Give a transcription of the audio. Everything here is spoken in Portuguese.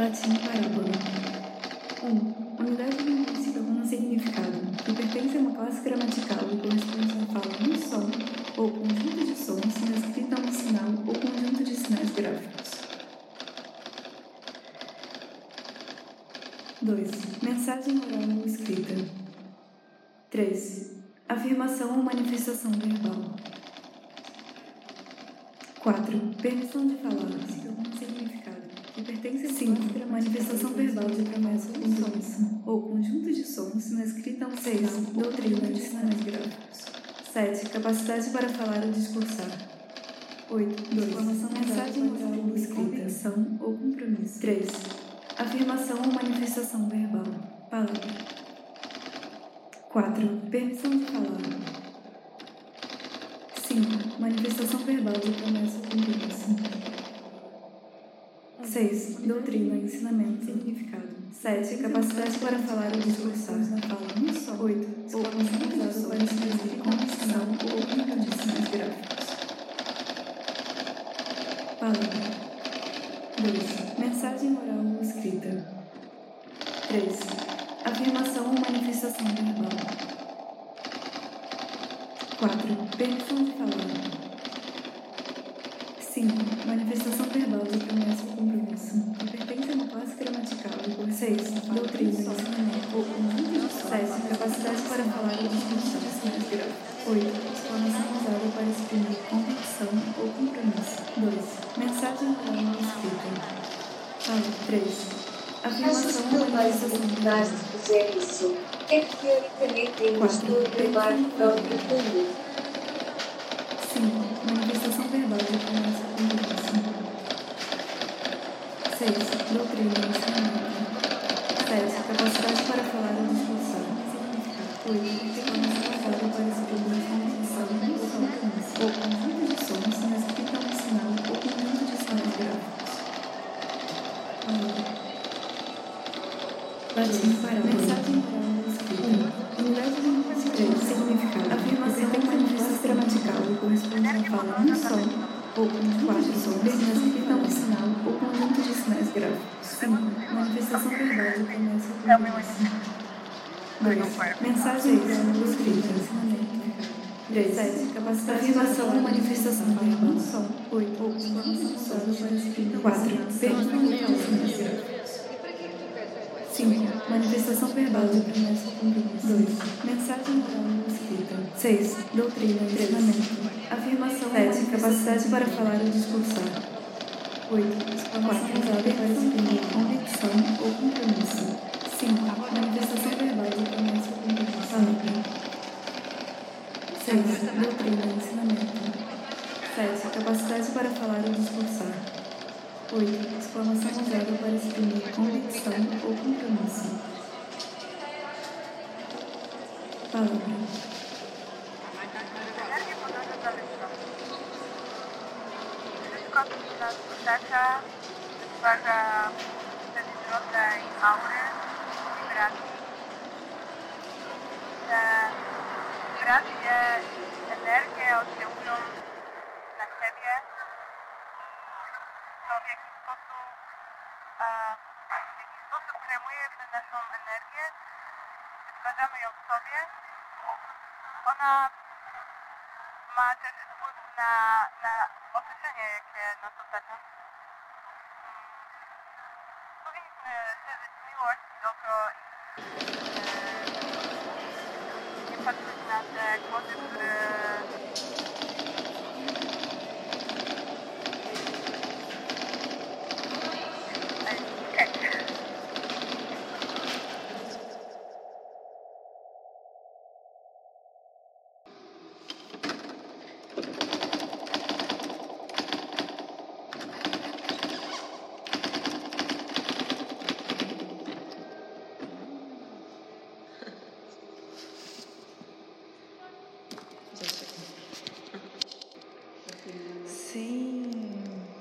Latim parábola. 1. Unidade linguística com um significado, que pertence a uma classe gramatical e corresponde a fala de um som ou conjunto de sons sendo escrita a um sinal ou conjunto de sinais gráficos. 2. Mensagem oral ou escrita. 3. Afirmação ou manifestação verbal. 4. Permissão de falar, um que pertence a 5. Manifestação verbal de promessa ou sons, ou conjunto de sons na escrita um sinal, doutrina de sinais gráficos. 7. Capacidade para falar ou discursar. 8. 2. Informação mensagem oral ou convicção ou compromisso. 3. Afirmação ou manifestação verbal. Palavra. 4. Permissão de falar. 5. Manifestação verbal de promessa ou compromisso. 6. Doutrina, ensinamento, significado. 7. Capacidade para falar ou discursar na fala. 8. Exclamação usada para escrever condição ou sinais gráficos. Palavra. 2. Mensagem oral ou escrita. 3. Afirmação ou manifestação verbal. 4. Permissão de falar. 5. Manifestação verbal de promessa ou compromisso, que pertence a uma classe gramatical e por 6. Doutrina, ensinamento ou de 7. Capacidade para falar ou discutir sinais gráficos. 8. Exclamação usada para exprimir convicção ou compromisso. 2. Mensagem oral ou escrita. Fala. 3. Afirmação ou manifestação fazer isso. É que teoricamente temos de levar próprio fundo. 6. Doutrina e ensinamento. 7. Capacidade para falar ou discursar. 8. Exclamação usada para exprimir convicção ou compromisso. Ou conjunto de sons escrita a um sinal ou conjunto de sinais gráficos. Palavra. Latim para mensagem ou escrita. Unidade linguística. 3. Significado. Afirmação ou manifestação gramatical e corresponde a fala um som ou conjunto de sons escrita a um sinal ou conjunto de sinais gráficos. 5. Manifestação verbal de promessa ou compromisso. 2. Mensagem ou escrita. Ensinamento. 3. 7. Capacidade afirmação ou manifestação verbal. Som. 8. Ou exclamação usada para escrita. 4. Pergunta de sinais gráficos. 5. Manifestação verbal de promessa compromisso. 2. Mensagem ou escrita. 6. Doutrina, ensinamento. Afirmação 7. Capacidade para falar ou discursar. 8. Exclamação usada para exprimir convicção ou compromisso. 5. Manifestação verbal de promessa ou compromisso. Palavra. 6. Doutrina, ensinamento. 7. Capacidade para falar ou discursar. 8. Exclamação usada para exprimir convicção ou compromisso. Palavra. Wszystko nas otacza, wytwarza wtedy rodzaj aury, wibracji. Te wibracje, energię oddziałują na siebie. To w jaki sposób, a, w jaki sposób kreujemy naszą energię, wytwarzamy ją w sobie, ona ma też wpływ na, na otoczenie, jakie nas otacza. Powinniśmy szerzyć miłość, dobro i e, nie patrzeć na te głosy, które